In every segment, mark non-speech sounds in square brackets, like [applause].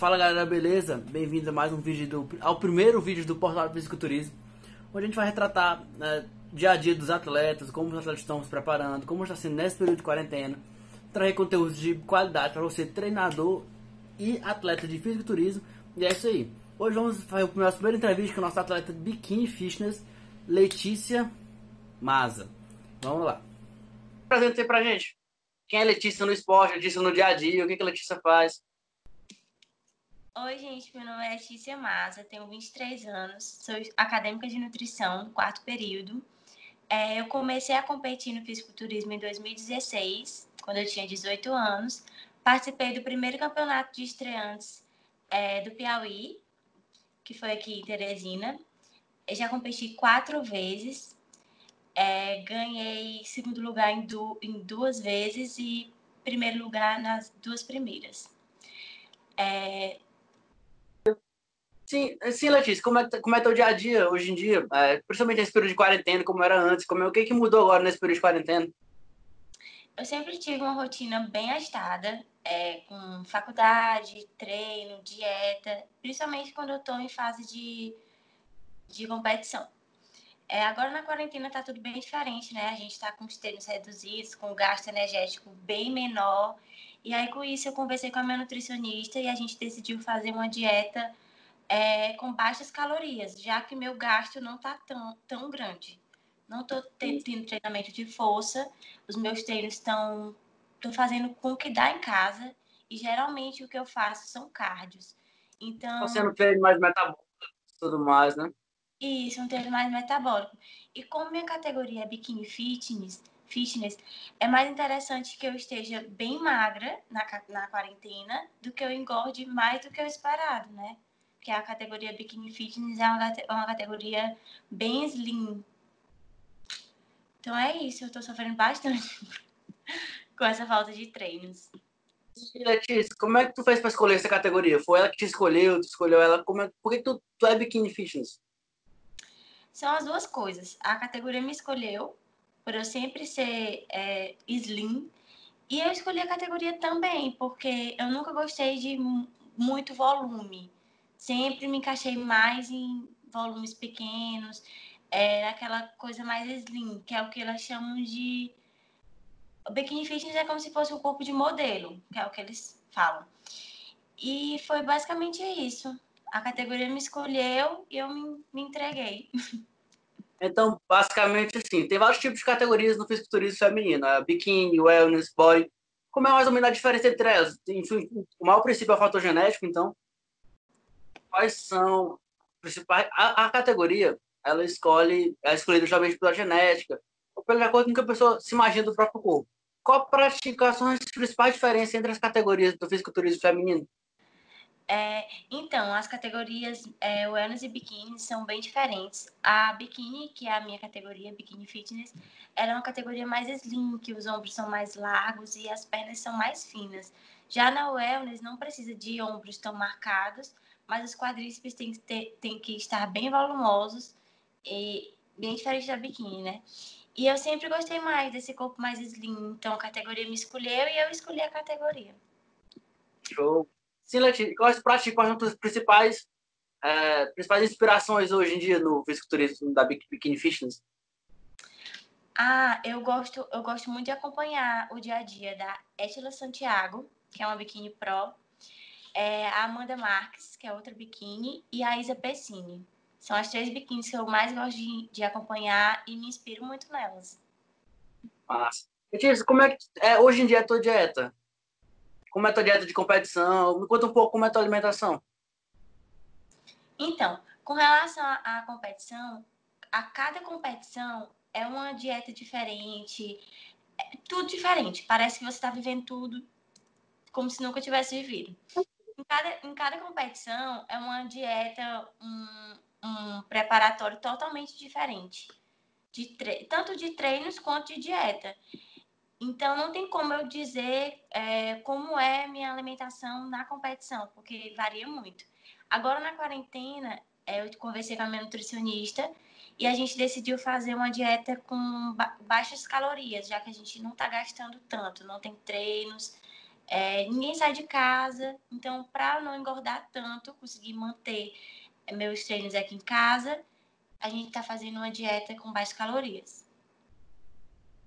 Fala galera, beleza? Bem-vindos a mais um vídeo do, ao primeiro vídeo do Portal do Fisiculturismo, onde a gente vai retratar né, dia a dia dos atletas, como os atletas estão se preparando, como está sendo nesse período de quarentena, trazer conteúdos de qualidade para você, treinador e atleta de fisiculturismo. E é isso aí. Hoje vamos fazer a nossa primeira entrevista com a nossa atleta Bikini Fitness, Letícia Maza. Vamos lá. Apresenta aí pra gente. Quem é Letícia no esporte, Letícia no dia a dia, o que, que a Letícia faz? Oi, gente, meu nome é Letícia Maza, tenho 23 anos, sou acadêmica de nutrição, quarto período. É, eu comecei a competir no fisiculturismo em 2016, quando eu tinha 18 anos. Participei do primeiro campeonato de estreantes é, do Piauí, que foi aqui em Teresina. Eu já competi quatro vezes, é, ganhei segundo lugar em, du em, duas vezes e primeiro lugar nas duas primeiras. É, Sim, sim, Letícia, como é, como é teu dia a dia hoje em dia? É, principalmente nesse período de quarentena, como era antes, como é, o que, que mudou agora nesse período de quarentena? Eu sempre tive uma rotina bem agitada, é, com faculdade, treino, dieta, principalmente quando eu estou em fase de, de competição. É, agora na quarentena está tudo bem diferente, né? A gente está com os treinos reduzidos, com o gasto energético bem menor. E aí, com isso, eu conversei com a minha nutricionista e a gente decidiu fazer uma dieta é, com baixas calorias, já que meu gasto não está tão, tão grande. Não estou tendo treinamento de força, os meus treinos estão fazendo com o que dá em casa, e geralmente o que eu faço são cardios. Então. Você não treino mais metabólico tudo mais, né? Isso, um treino mais metabólico. E como minha categoria é biquíni fitness, fitness, é mais interessante que eu esteja bem magra na, na quarentena do que eu engorde mais do que o esperado, né? Que a categoria Bikini Fitness é uma, uma categoria bem slim. Então é isso, eu estou sofrendo bastante [laughs] com essa falta de treinos. E Letícia, como é que tu fez para escolher essa categoria? Foi ela que te escolheu, tu escolheu ela? Como é, por que tu, tu é Bikini Fitness? São as duas coisas. A categoria me escolheu por eu sempre ser é, slim e eu escolhi a categoria também porque eu nunca gostei de muito volume sempre me encaixei mais em volumes pequenos, é aquela coisa mais slim, que é o que elas chamam de. O bikini fitness é como se fosse o corpo de modelo, que é o que eles falam. E foi basicamente isso. A categoria me escolheu e eu me, me entreguei. [laughs] Então, basicamente assim, tem vários tipos de categorias no fisiculturismo feminino, a biquíni, wellness, body. Como é mais ou menos a diferença entre elas? O maior princípio é o fator genético, então quais são principais. A, a, categoria, ela escolhe, é escolhida justamente pela genética, ou pela acordo com que a pessoa se imagina do próprio corpo. Qual pratica são as principais diferenças entre as categorias do fisiculturismo feminino? É, então, as categorias é, wellness e biquíni são bem diferentes. A biquíni, que é a minha categoria, biquíni fitness, ela é uma categoria mais slim, que os ombros são mais largos e as pernas são mais finas. Já na wellness, não precisa de ombros tão marcados, mas os quadríceps têm que, ter, têm que estar bem volumosos e bem diferente da biquíni, né? E eu sempre gostei mais desse corpo mais slim, então a categoria me escolheu e eu escolhi a categoria. Show. Sim, Letícia, quais, para ti, quais são as principais, é, principais inspirações hoje em dia no fisiculturismo da Bikini Fitness? Ah, eu gosto, eu gosto muito de acompanhar o dia a dia da Etila Santiago, que é uma biquíni pro, é a Amanda Marques, que é outra biquíni, e a Isa Pessini. São as três biquínis que eu mais gosto de, de acompanhar e me inspiro muito nelas. Massa. Letícia, como é que é hoje em dia a tua dieta? Como é a tua dieta de competição? Me conta um pouco como é a tua alimentação. Então, com relação à competição, a cada competição é uma dieta diferente, é tudo diferente. Parece que você está vivendo tudo como se nunca tivesse vivido em cada, em cada competição é uma dieta, um, um preparatório totalmente diferente. De. Tanto de treinos quanto de dieta. Então, não tem como eu dizer é, como é minha alimentação na competição, porque varia muito. Agora, na quarentena, é, eu conversei com a minha nutricionista e a gente decidiu fazer uma dieta com ba baixas calorias, já que a gente não está gastando tanto, não tem treinos, É, ninguém sai de casa, então para não engordar tanto, conseguir manter meus treinos aqui em casa, a gente está fazendo uma dieta com baixas calorias.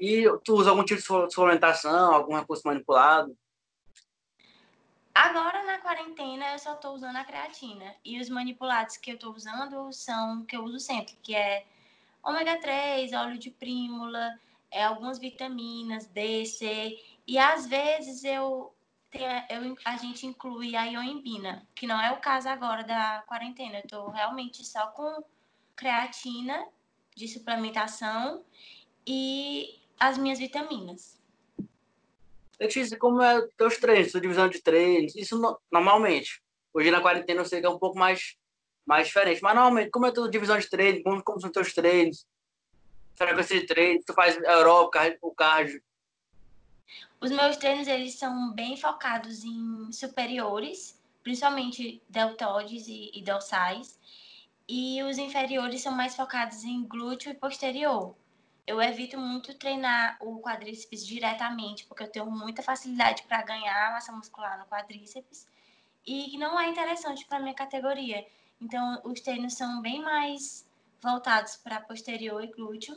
E tu usa algum tipo de suplementação, algum recurso manipulado? Agora na quarentena eu só estou usando a creatina. E os manipulados que eu estou usando são que eu uso sempre, que é ômega 3, óleo de prímula, é, algumas vitaminas D, C. E às vezes eu, eu a gente inclui a ioimbina, que não é o caso agora da quarentena. Eu estou realmente só com creatina de suplementação e as minhas vitaminas. Letícia, como é teus treinos, sua divisão de treinos? Isso no, normalmente. Hoje na quarentena eu sei que é um pouco mais, mais diferente. Mas normalmente, como é tua divisão de treinos? Como, como são teus treinos? Frequência de treino? Tu faz aeróbico, o cardio? Os meus treinos, eles são bem focados em superiores, principalmente deltoides e, e dorsais. E os inferiores são mais focados em glúteo e posterior eu evito muito treinar o quadríceps diretamente, porque eu tenho muita facilidade para ganhar massa muscular no quadríceps e não é interessante para minha categoria. Então, os treinos são bem mais voltados para posterior e glúteo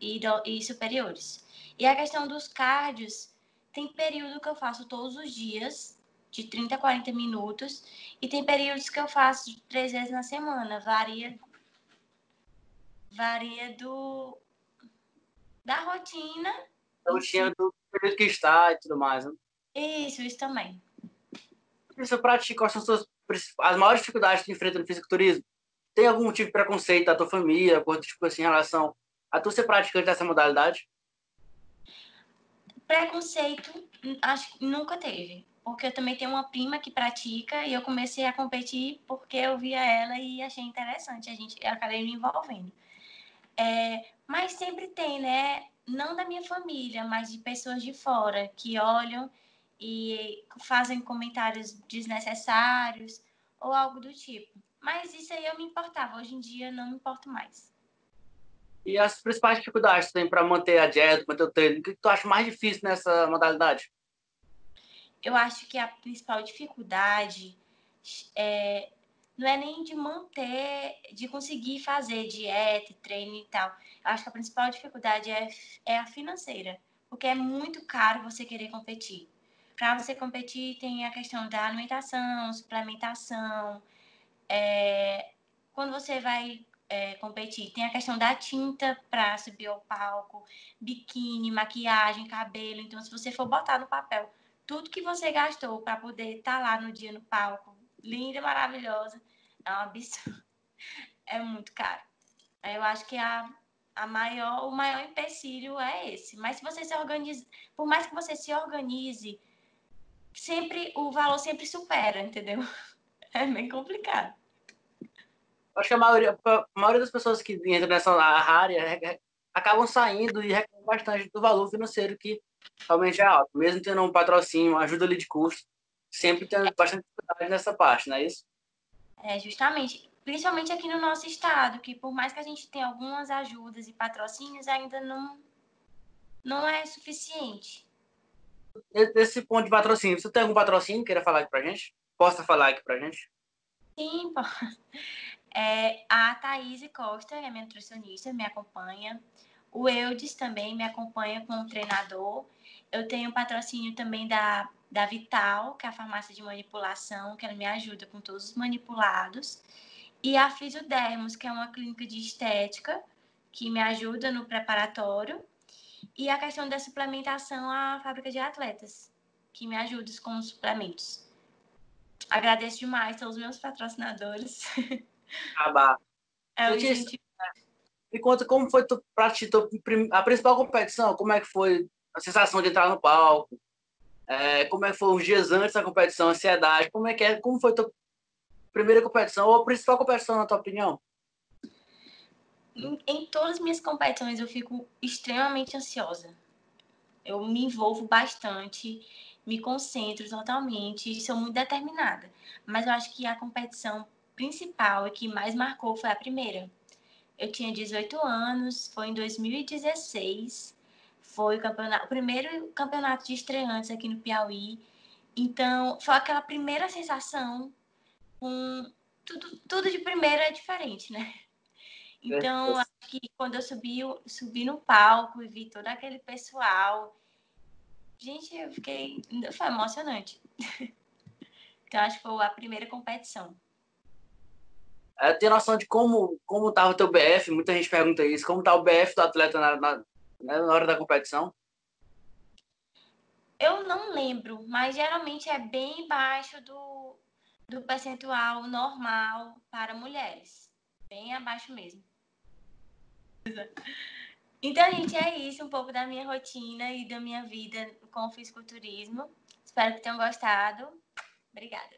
e, do, e superiores. E a questão dos cardios, tem período que eu faço todos os dias, de 30 a 40 minutos, e tem períodos que eu faço três vezes na semana. Varia, varia do, da rotina. Da rotina do período que está e tudo mais, né? Isso, isso também. Isso para ti, quais são as, suas, as maiores dificuldades que tu enfrenta no fisiculturismo? Tem algum tipo de preconceito da tua família, quanto tipo assim, em relação a tu ser praticante dessa modalidade? Preconceito, acho que nunca teve. Porque eu também tenho uma prima que pratica e eu comecei a competir porque eu via ela e achei interessante. A gente, eu acabei me envolvendo. É, mas sempre tem, né? Não da minha família, mas de pessoas de fora que olham e fazem comentários desnecessários ou algo do tipo. Mas isso aí eu me importava. Hoje em dia não me importo mais. E as principais dificuldades que tem para manter a dieta, manter o treino? O que tu acha mais difícil nessa modalidade? Eu acho que a principal dificuldade é não é nem de manter, de conseguir fazer dieta, treino e tal. Eu acho que a principal dificuldade é, é a financeira, porque é muito caro você querer competir. Para você competir, tem a questão da alimentação, suplementação. É, quando você vai é, competir, tem a questão da tinta para subir ao palco, biquíni, maquiagem, cabelo. Então, se você for botar no papel tudo que você gastou para poder estar tá lá no dia no palco, linda, maravilhosa, é um absurdo. [laughs] É muito caro. Eu acho que a, a maior, o maior empecilho é esse. Mas se você se organiza, por mais que você se organize, sempre o valor sempre supera, entendeu? [laughs] É bem complicado. Acho que a maioria, a maioria das pessoas que entram nessa área acabam saindo e reclamam bastante do valor financeiro que realmente é alto. Mesmo tendo um patrocínio, ajuda ali de custo, sempre tem bastante dificuldade nessa parte, não é isso? É, justamente, principalmente aqui no nosso estado, que por mais que a gente tenha algumas ajudas e patrocínios, ainda não, não é suficiente. Desse ponto de patrocínio, você tem algum patrocínio que queira falar aqui pra gente? Possa falar aqui pra gente? Sim, pô. [laughs] É, a Thaís Costa, é minha nutricionista, me acompanha. O Eudes também me acompanha como treinador. Eu tenho patrocínio também da da Vital, que é a farmácia de manipulação, que ela me ajuda com todos os manipulados, e a Fisiodermos, que é uma clínica de estética, que me ajuda no preparatório, e a questão da suplementação, a fábrica de atletas, que me ajuda com os suplementos. Agradeço demais aos meus patrocinadores. [laughs] Abá. É, o gente... Me conta como foi tu, pra ti, tu, a principal competição, como é que foi a sensação de entrar no palco, é, como é que foi os dias antes da competição, ansiedade, como é que é, como foi a tua primeira competição ou a principal competição na tua opinião? Em, em todas as minhas competições eu fico extremamente ansiosa. Eu me envolvo bastante, me concentro totalmente, sou muito determinada. Mas eu acho que a competição principal e que mais marcou foi a primeira. Eu tinha 18 anos, foi em 2016 foi o, campeonato, o primeiro campeonato de estreantes aqui no Piauí. Então, foi aquela primeira sensação com tudo, tudo de primeira é diferente, né? Então, acho que quando eu subi, subi no palco e vi todo aquele pessoal, gente, eu fiquei. Foi emocionante. [laughs] Então, acho que foi a primeira competição. É, tem noção de como, como tava o teu BF? Muita gente pergunta isso. Como tá o BF do atleta na, na, né, na hora da competição? Eu não lembro, mas geralmente é bem baixo do, do percentual normal para mulheres. Bem abaixo mesmo. Então, gente, é isso, um pouco da minha rotina e da minha vida com o fisiculturismo. Espero que tenham gostado. Obrigada.